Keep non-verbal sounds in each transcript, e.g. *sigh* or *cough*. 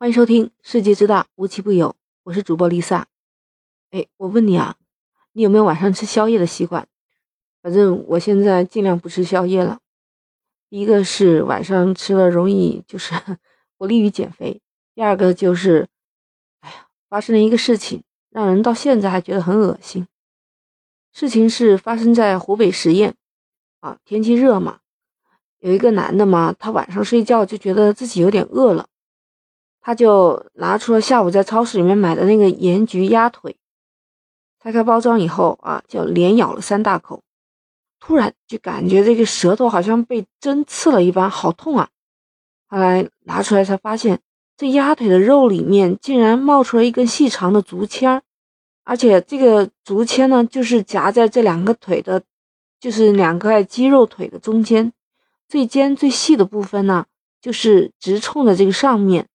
欢迎收听《世界之大，无奇不有》，我是主播丽萨。哎，我问你啊，你有没有晚上吃宵夜的习惯？反正我现在尽量不吃宵夜了。第一个是晚上吃了容易就是 *laughs* 不利于减肥，第二个就是，哎呀，发生了一个事情，让人到现在还觉得很恶心。事情是发生在湖北十堰啊，天气热嘛，有一个男的嘛，他晚上睡觉就觉得自己有点饿了。他就拿出了下午在超市里面买的那个盐焗鸭腿，拆开包装以后啊，就连咬了三大口，突然就感觉这个舌头好像被针刺了一般，好痛啊！后来拿出来才发现，这鸭腿的肉里面竟然冒出了一根细长的竹签儿，而且这个竹签呢，就是夹在这两个腿的，就是两块肌肉腿的中间，最尖最细的部分呢，就是直冲着这个上面。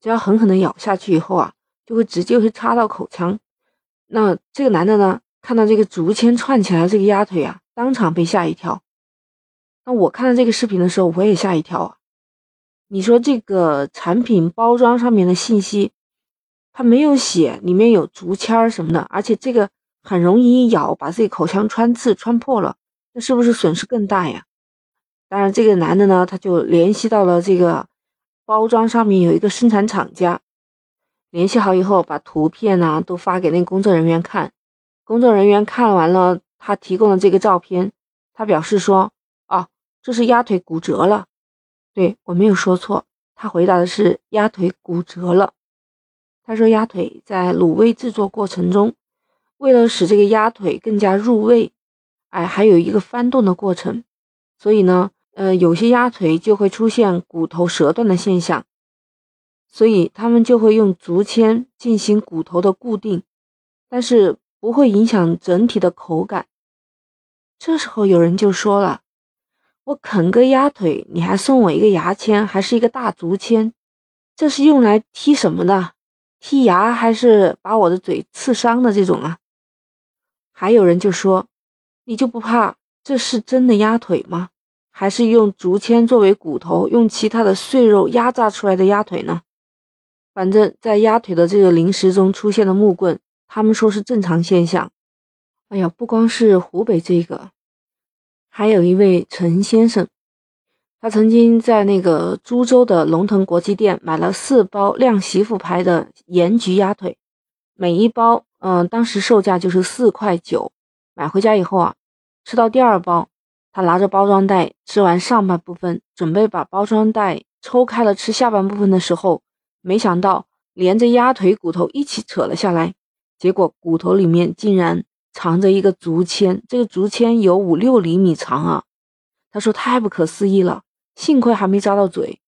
只要狠狠的咬下去以后啊，就会直接会插到口腔。那这个男的呢，看到这个竹签串起来这个鸭腿啊，当场被吓一跳。那我看到这个视频的时候，我也吓一跳啊。你说这个产品包装上面的信息，它没有写里面有竹签儿什么的，而且这个很容易一咬把自己口腔穿刺穿破了，那是不是损失更大呀？当然，这个男的呢，他就联系到了这个。包装上面有一个生产厂家，联系好以后，把图片呢都发给那工作人员看。工作人员看完了他提供的这个照片，他表示说：“哦，这是鸭腿骨折了。”对我没有说错，他回答的是鸭腿骨折了。他说鸭腿在卤味制作过程中，为了使这个鸭腿更加入味，哎，还有一个翻动的过程，所以呢。呃，有些鸭腿就会出现骨头折断的现象，所以他们就会用竹签进行骨头的固定，但是不会影响整体的口感。这时候有人就说了：“我啃个鸭腿，你还送我一个牙签，还是一个大竹签，这是用来剔什么的？剔牙还是把我的嘴刺伤的这种啊？”还有人就说：“你就不怕这是真的鸭腿吗？”还是用竹签作为骨头，用其他的碎肉压榨出来的鸭腿呢？反正，在鸭腿的这个零食中出现的木棍，他们说是正常现象。哎呀，不光是湖北这个，还有一位陈先生，他曾经在那个株洲的龙腾国际店买了四包靓媳妇牌的盐焗鸭腿，每一包，嗯，当时售价就是四块九。买回家以后啊，吃到第二包。他拿着包装袋吃完上半部分，准备把包装袋抽开了吃下半部分的时候，没想到连着鸭腿骨头一起扯了下来，结果骨头里面竟然藏着一个竹签，这个竹签有五六厘米长啊！他说太不可思议了，幸亏还没扎到嘴，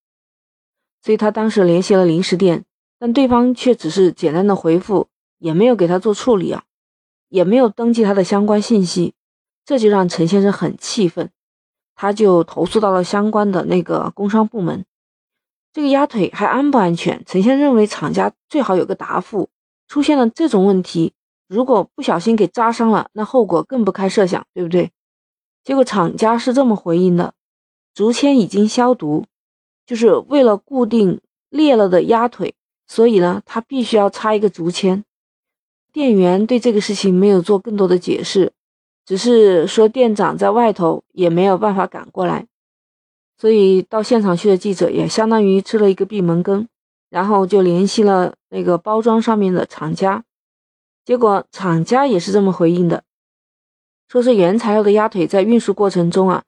所以他当时联系了零食店，但对方却只是简单的回复，也没有给他做处理啊，也没有登记他的相关信息。这就让陈先生很气愤，他就投诉到了相关的那个工商部门。这个鸭腿还安不安全？陈先生认为厂家最好有个答复。出现了这种问题，如果不小心给扎伤了，那后果更不堪设想，对不对？结果厂家是这么回应的：竹签已经消毒，就是为了固定裂了的鸭腿，所以呢，他必须要插一个竹签。店员对这个事情没有做更多的解释。只是说店长在外头也没有办法赶过来，所以到现场去的记者也相当于吃了一个闭门羹，然后就联系了那个包装上面的厂家，结果厂家也是这么回应的，说是原材料的鸭腿在运输过程中啊，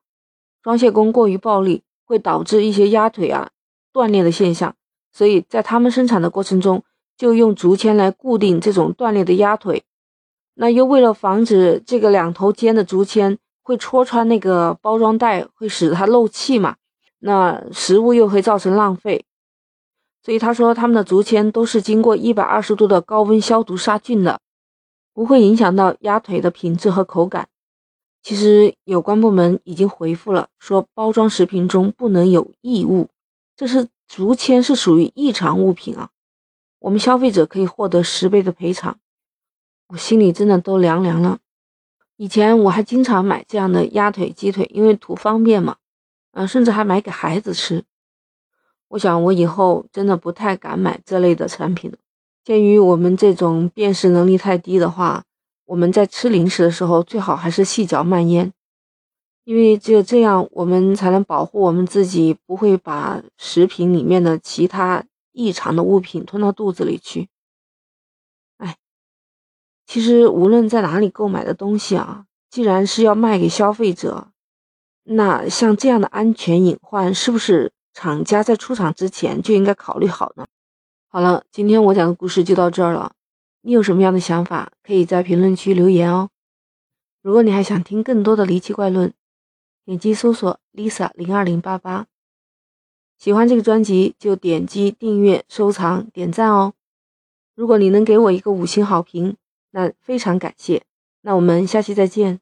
装卸工过于暴力，会导致一些鸭腿啊断裂的现象，所以在他们生产的过程中就用竹签来固定这种断裂的鸭腿。那又为了防止这个两头尖的竹签会戳穿那个包装袋，会使它漏气嘛？那食物又会造成浪费，所以他说他们的竹签都是经过一百二十度的高温消毒杀菌的，不会影响到鸭腿的品质和口感。其实有关部门已经回复了，说包装食品中不能有异物，这是竹签是属于异常物品啊，我们消费者可以获得十倍的赔偿。我心里真的都凉凉了。以前我还经常买这样的鸭腿、鸡腿，因为图方便嘛，嗯，甚至还买给孩子吃。我想我以后真的不太敢买这类的产品了。鉴于我们这种辨识能力太低的话，我们在吃零食的时候最好还是细嚼慢咽，因为只有这样，我们才能保护我们自己不会把食品里面的其他异常的物品吞到肚子里去。其实无论在哪里购买的东西啊，既然是要卖给消费者，那像这样的安全隐患，是不是厂家在出厂之前就应该考虑好呢？好了，今天我讲的故事就到这儿了。你有什么样的想法，可以在评论区留言哦。如果你还想听更多的离奇怪论，点击搜索 Lisa 零二零八八。喜欢这个专辑就点击订阅、收藏、点赞哦。如果你能给我一个五星好评，那非常感谢。那我们下期再见。